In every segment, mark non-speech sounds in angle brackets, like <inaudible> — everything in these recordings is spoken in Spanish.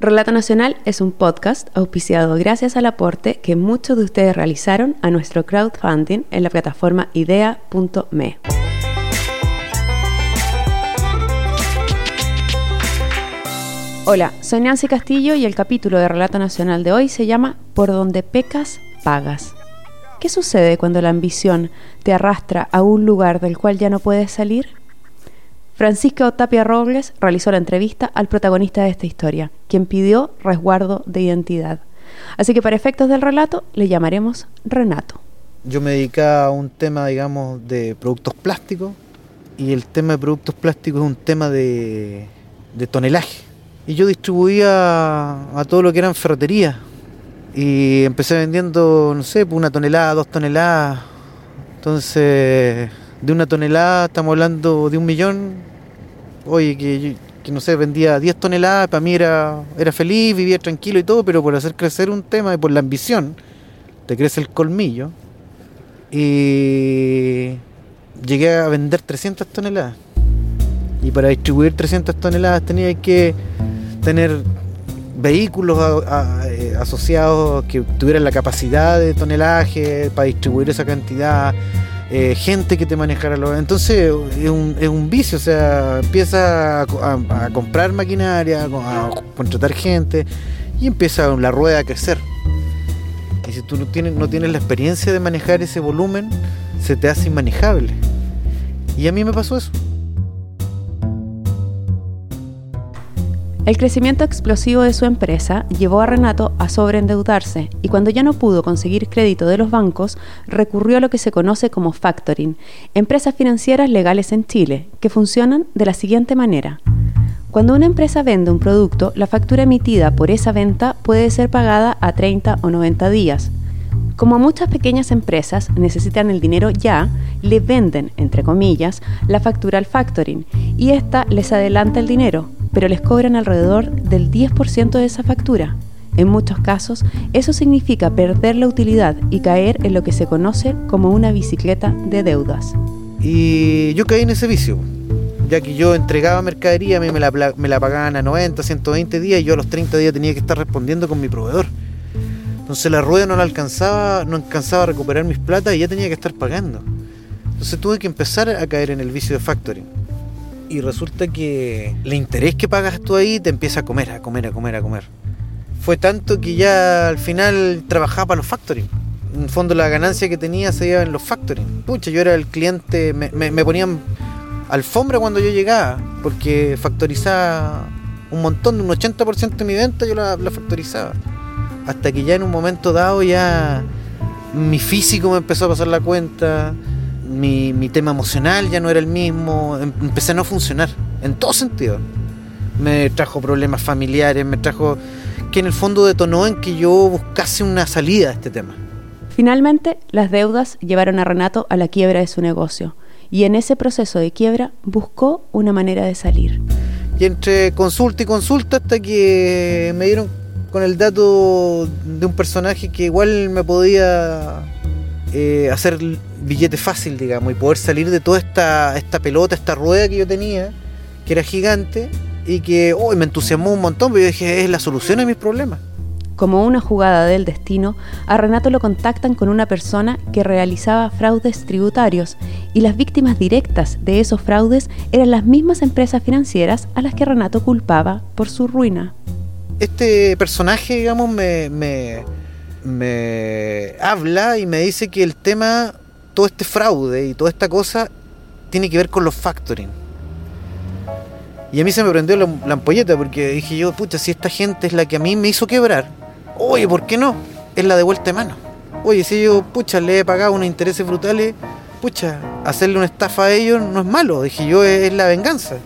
Relato Nacional es un podcast auspiciado gracias al aporte que muchos de ustedes realizaron a nuestro crowdfunding en la plataforma idea.me. Hola, soy Nancy Castillo y el capítulo de Relato Nacional de hoy se llama Por donde pecas, pagas. ¿Qué sucede cuando la ambición te arrastra a un lugar del cual ya no puedes salir? Francisco Tapia Robles realizó la entrevista al protagonista de esta historia, quien pidió resguardo de identidad. Así que para efectos del relato le llamaremos Renato. Yo me dedicaba a un tema, digamos, de productos plásticos y el tema de productos plásticos es un tema de, tonelaje. Y yo distribuía a todo lo que eran ferreterías y empecé vendiendo, no sé, una tonelada, dos toneladas. Entonces, de una tonelada estamos hablando de un millón, oye, que, no sé, vendía 10 toneladas, para mí era, era feliz, vivía tranquilo y todo, pero por hacer crecer un tema y por la ambición, te crece el colmillo. Y llegué a vender 300 toneladas. Y para distribuir 300 toneladas tenía que tener vehículos eh, asociados que tuvieran la capacidad de tonelaje para distribuir esa cantidad eh, gente que te manejara los... Entonces es un, es un vicio, o sea, empieza a, comprar maquinaria, a contratar gente y empieza la rueda a crecer. Y si tú no tienes, no tienes la experiencia de manejar ese volumen, se te hace inmanejable. Y a mí me pasó eso. El crecimiento explosivo de su empresa llevó a Renato a sobreendeudarse y cuando ya no pudo conseguir crédito de los bancos, recurrió a lo que se conoce como factoring, empresas financieras legales en Chile, que funcionan de la siguiente manera. Cuando una empresa vende un producto, la factura emitida por esa venta puede ser pagada a 30 o 90 días. Como muchas pequeñas empresas necesitan el dinero ya, le venden, entre comillas, la factura al factoring y ésta les adelanta el dinero, pero les cobran alrededor del 10% de esa factura. En muchos casos, eso significa perder la utilidad y caer en lo que se conoce como una bicicleta de deudas. Y yo caí en ese vicio, ya que yo entregaba mercadería, a mí me la, pagaban a 90, 120 días y yo a los 30 días tenía que estar respondiendo con mi proveedor. Entonces la rueda no la alcanzaba, no alcanzaba a recuperar mis plata y ya tenía que estar pagando. Entonces tuve que empezar a caer en el vicio de factoring y resulta que el interés que pagas tú ahí te empieza a comer, a comer, a comer, a comer. Fue tanto que ya al final trabajaba para los factoring. En fondo la ganancia que tenía se iba en los factoring. Pucha, yo era el cliente, me, me, ponían alfombra cuando yo llegaba, porque factorizaba un montón, un 80% de mi venta yo la, la factorizaba. Hasta que ya en un momento dado ya mi físico me empezó a pasar la cuenta, mi, mi, tema emocional ya no era el mismo, em, empecé a no funcionar, en todo sentido. Me trajo problemas familiares, me trajo que en el fondo detonó en que yo buscase una salida a este tema. Finalmente, las deudas llevaron a Renato a la quiebra de su negocio y en ese proceso de quiebra buscó una manera de salir. Y entre consulta y consulta hasta que me dieron con el dato de un personaje que igual me podía eh, hacer billete fácil, digamos, y poder salir de toda esta, esta pelota, esta rueda que yo tenía, que era gigante, y que hoy me entusiasmó un montón, porque yo dije, es la solución a mis problemas. Como una jugada del destino, a Renato lo contactan con una persona que realizaba fraudes tributarios y las víctimas directas de esos fraudes eran las mismas empresas financieras a las que Renato culpaba por su ruina. Este personaje, digamos, me, me, me habla y me dice que el tema todo este fraude y toda esta cosa tiene que ver con los factoring. Y a mí se me prendió la, ampolleta porque dije yo, pucha, si esta gente es la que a mí me hizo quebrar, oye, ¿por qué no? Es la de vuelta de mano. Oye, si yo, pucha, le he pagado unos intereses brutales, pucha, hacerle una estafa a ellos no es malo, dije yo, es la venganza.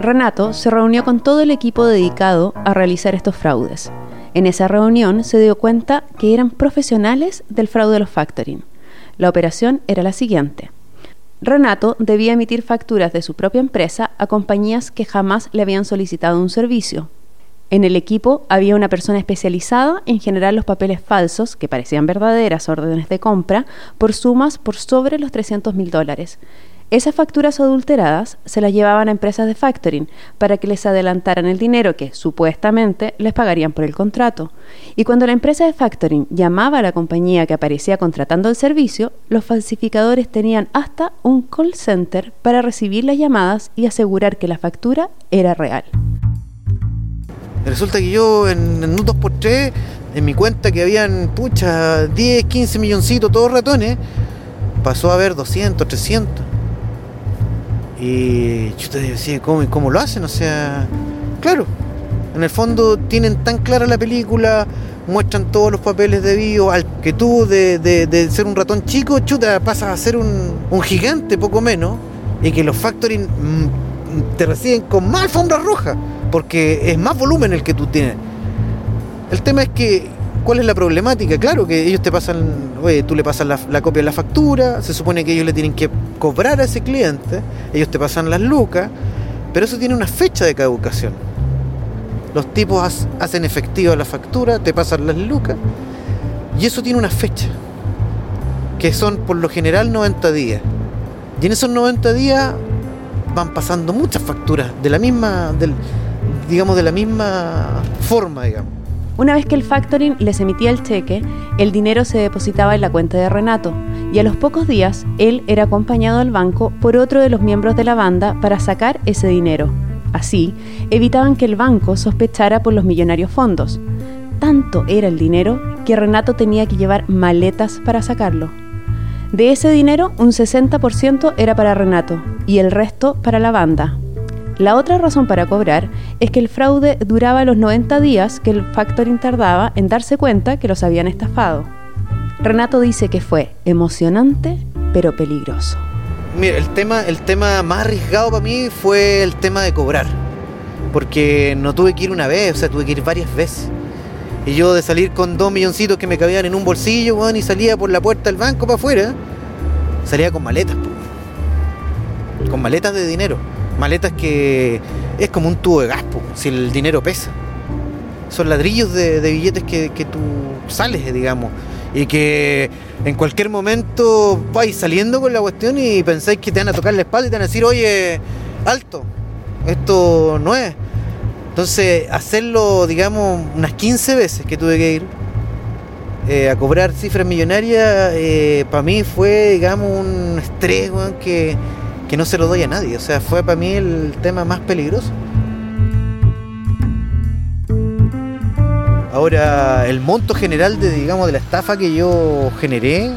Renato se reunió con todo el equipo dedicado a realizar estos fraudes. En esa reunión se dio cuenta que eran profesionales del fraude de los factoring. La operación era la siguiente. Renato debía emitir facturas de su propia empresa a compañías que jamás le habían solicitado un servicio. En el equipo había una persona especializada en generar los papeles falsos, que parecían verdaderas órdenes de compra, por sumas por sobre los 300 mil dólares. Esas facturas adulteradas se las llevaban a empresas de factoring para que les adelantaran el dinero que supuestamente les pagarían por el contrato. Y cuando la empresa de factoring llamaba a la compañía que aparecía contratando el servicio, los falsificadores tenían hasta un call center para recibir las llamadas y asegurar que la factura era real. Resulta que yo en, un 2x3, en mi cuenta que habían, pucha, 10, 15 milloncitos, todos ratones, pasó a haber 200, 300. Y yo te decía, ¿cómo, ¿cómo lo hacen? O sea, claro, en el fondo tienen tan clara la película, muestran todos los papeles debidos, al que tú de, ser un ratón chico, chuta, pasas a ser un, gigante, poco menos, y que los factoring mm, te reciben con más alfombra roja, porque es más volumen el que tú tienes. El tema es que ¿Cuál es la problemática? Claro que ellos te pasan, oye, tú le pasas la, copia de la factura, se supone que ellos le tienen que cobrar a ese cliente, ellos te pasan las lucas, pero eso tiene una fecha de caducación. Los tipos hacen efectiva la factura, te pasan las lucas, y eso tiene una fecha, que son por lo general 90 días. Y en esos 90 días van pasando muchas facturas de la misma, del, digamos, de la misma forma, digamos. Una vez que el factoring les emitía el cheque, el dinero se depositaba en la cuenta de Renato y a los pocos días él era acompañado al banco por otro de los miembros de la banda para sacar ese dinero. Así, evitaban que el banco sospechara por los millonarios fondos. Tanto era el dinero que Renato tenía que llevar maletas para sacarlo. De ese dinero, un 60% era para Renato y el resto para la banda, la otra razón para cobrar es que el fraude duraba los 90 días que el factoring tardaba en darse cuenta que los habían estafado. Renato dice que fue emocionante pero peligroso. Mira, el tema, el tema más arriesgado para mí fue el tema de cobrar. Porque no tuve que ir una vez, o sea, tuve que ir varias veces. Y yo de salir con dos milloncitos que me cabían en un bolsillo, bueno, y salía por la puerta del banco para afuera, salía con maletas, con maletas de dinero. Maletas que es como un tubo de gas, si el dinero pesa. Son ladrillos de, billetes que, tú sales, digamos. Y que en cualquier momento vais saliendo con la cuestión y pensáis que te van a tocar la espalda y te van a decir, oye, alto, esto no es. Entonces, hacerlo, digamos, unas 15 veces que tuve que ir eh, a cobrar cifras millonarias, eh, para mí fue, digamos, un estrés, que que no se lo doy a nadie. O sea, fue para mí el tema más peligroso. Ahora, el monto general de, digamos, de la estafa que yo generé,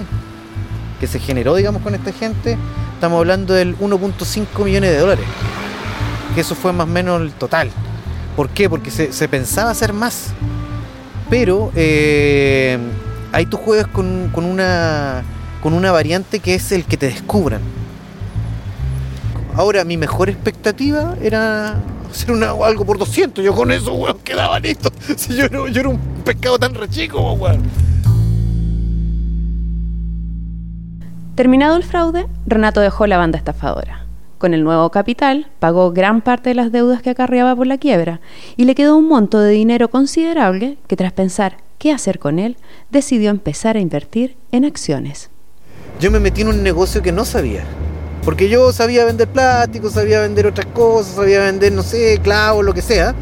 que se generó, digamos, con esta gente, estamos hablando del 1.5 millones de dólares. Que eso fue más o menos el total. ¿Por qué? Porque se, pensaba hacer más. Pero eh, ahí tú juegas con, con, una, con una variante que es el que te descubran. Ahora, mi mejor expectativa era hacer una, algo por 200. Yo con eso, weón, quedaba listo. <laughs> Si yo, yo era un pescado tan rechico, weón. Terminado el fraude, Renato dejó la banda estafadora. Con el nuevo capital, pagó gran parte de las deudas que acarreaba por la quiebra y le quedó un monto de dinero considerable que tras pensar qué hacer con él, decidió empezar a invertir en acciones. Yo me metí en un negocio que no sabía. Porque yo sabía vender plástico, sabía vender otras cosas, sabía vender, no sé, clavos, lo que sea.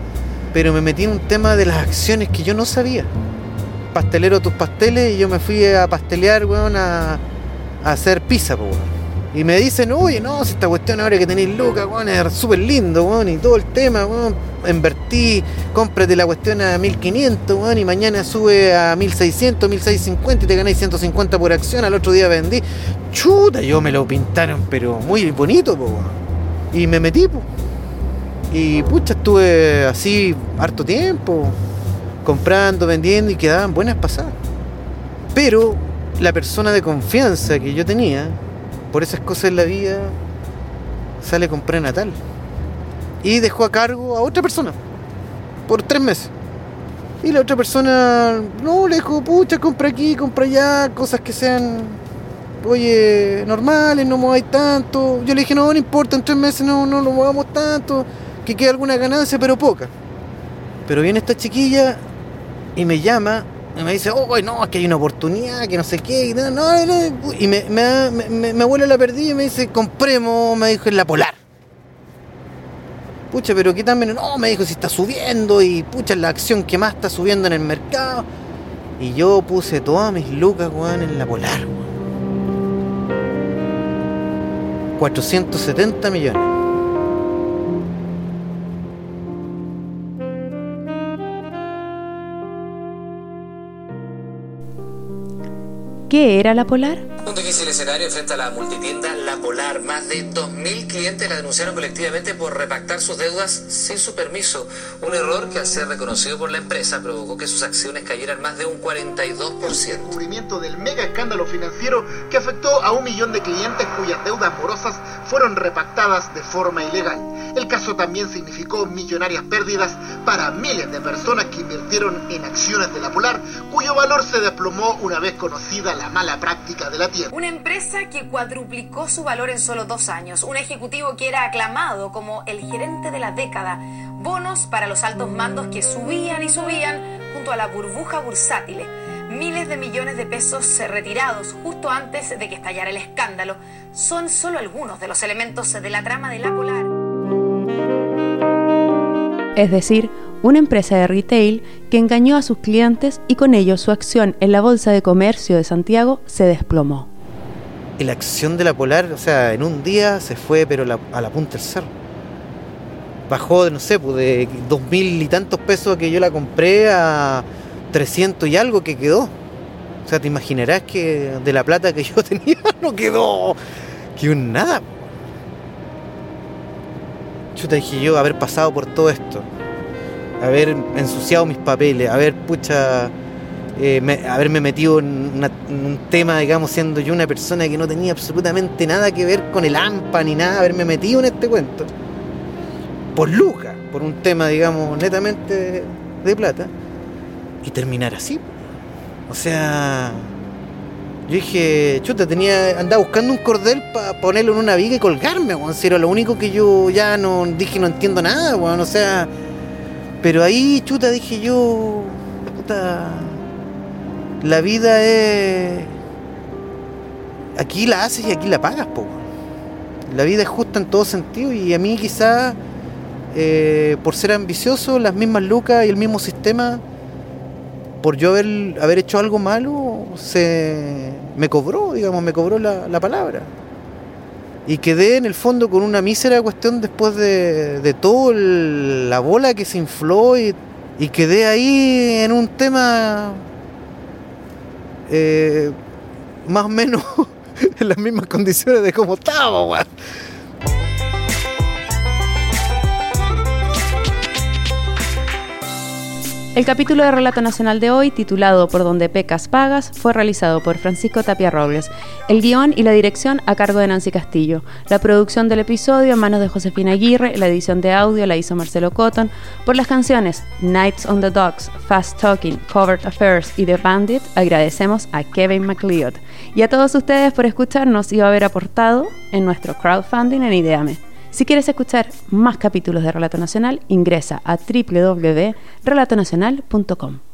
Pero me metí en un tema de las acciones que yo no sabía. Pastelero tus pasteles y yo me fui a pastelear, weón, a, hacer pizza, weón. Y me dicen, oye, no, si esta cuestión ahora que tenéis lucas, weón, es súper lindo, weón, y todo el tema, weón, invertí, cómprate la cuestión a 1500, weón, y mañana sube a 1600, 1650 y te ganáis 150 por acción, al otro día vendí. Chuta, yo me lo pintaron, pero muy bonito, weón. Y me metí, po. Y pucha, estuve así harto tiempo, comprando, vendiendo y quedaban buenas pasadas. Pero la persona de confianza que yo tenía, por esas cosas en la vida, sale con prenatal. Y dejó a cargo a otra persona. Por tres meses. Y la otra persona, no, le dijo, pucha, compra aquí, compra allá, cosas que sean, oye, normales, no mováis tanto. Yo le dije, no, no importa, en tres meses no, no lo movamos tanto, que quede alguna ganancia, pero poca. Pero viene esta chiquilla y me llama Y me dice, oh, no, es que hay una oportunidad, que no sé qué. Y, me, me, me, vuela la perdida y me dice, compremos, me dijo, en la Polar. Pucha, pero qué también, no, me dijo, si está subiendo y pucha, la acción que más está subiendo en el mercado. Y yo puse todas mis lucas, weón, en la Polar, 470 millones. ¿Qué era la Polar? Un difícil escenario frente a la multitienda La Polar. Más de 2.000 clientes la denunciaron colectivamente por repactar sus deudas sin su permiso. Un error que al ser reconocido por la empresa provocó que sus acciones cayeran más de un 42%. El descubrimiento del mega escándalo financiero que afectó a un millón de clientes cuyas deudas morosas fueron repactadas de forma ilegal. El caso también significó millonarias pérdidas para miles de personas que invirtieron en acciones de la Polar, cuyo valor se desplomó una vez conocida la mala práctica de la Una empresa que cuadruplicó su valor en solo dos años, un ejecutivo que era aclamado como el gerente de la década, bonos para los altos mandos que subían y subían junto a la burbuja bursátil, miles de millones de pesos retirados justo antes de que estallara el escándalo, son solo algunos de los elementos de la trama de la Polar. Es decir, una empresa de retail que engañó a sus clientes y con ello su acción en la Bolsa de Comercio de Santiago se desplomó. La acción de la Polar, o sea, en un día se fue, pero a la punta del cerro. Bajó, no sé, pues de dos mil y tantos pesos que yo la compré a 300 y algo que quedó. O sea, te imaginarás que de la plata que yo <laughs> tenía no quedó. Quedó en nada. Chuta, dije yo, haber pasado por todo esto. Haber ensuciado mis papeles, haber, pucha, eh, me- haberme metido en, una- un tema, digamos, siendo yo una persona que no tenía absolutamente nada que ver con el AMPA ni nada, haberme metido en este cuento. Por lucas, por un tema, digamos, netamente de, de plata. Y terminar así. O sea, yo dije, chuta, tenía, andaba buscando un cordel para ponerlo en una viga y colgarme, weón. Si era lo único que yo ya no dije, no entiendo nada, weón. O sea, pero ahí, chuta, dije yo, puta, la vida es. Aquí la haces y aquí la pagas, po. La vida es justa en todo sentido y a mí quizás, eh, por ser ambicioso, las mismas lucas y el mismo sistema, por yo haber, haber hecho algo malo, se me cobró, digamos, me cobró la palabra. Y quedé en el fondo con una mísera cuestión después de, de todo la bola que se infló y, y quedé ahí en un tema eh, más o menos <laughs> en las mismas condiciones de como estaba, weón. El capítulo de Relato Nacional de hoy, titulado Por donde pecas pagas, fue realizado por Francisco Tapia Robles. El guion y la dirección a cargo de Nancy Castillo. La producción del episodio en manos de Josefina Aguirre. La edición de audio la hizo Marcelo Cotton. Por las canciones Nights on the Docks, Fast Talking, Covered Affairs y The Bandit, agradecemos a Kevin McLeod. Y a todos ustedes por escucharnos y haber aportado en nuestro crowdfunding en Ideame. Si quieres escuchar más capítulos de Relato Nacional, ingresa a www.relatonacional.com.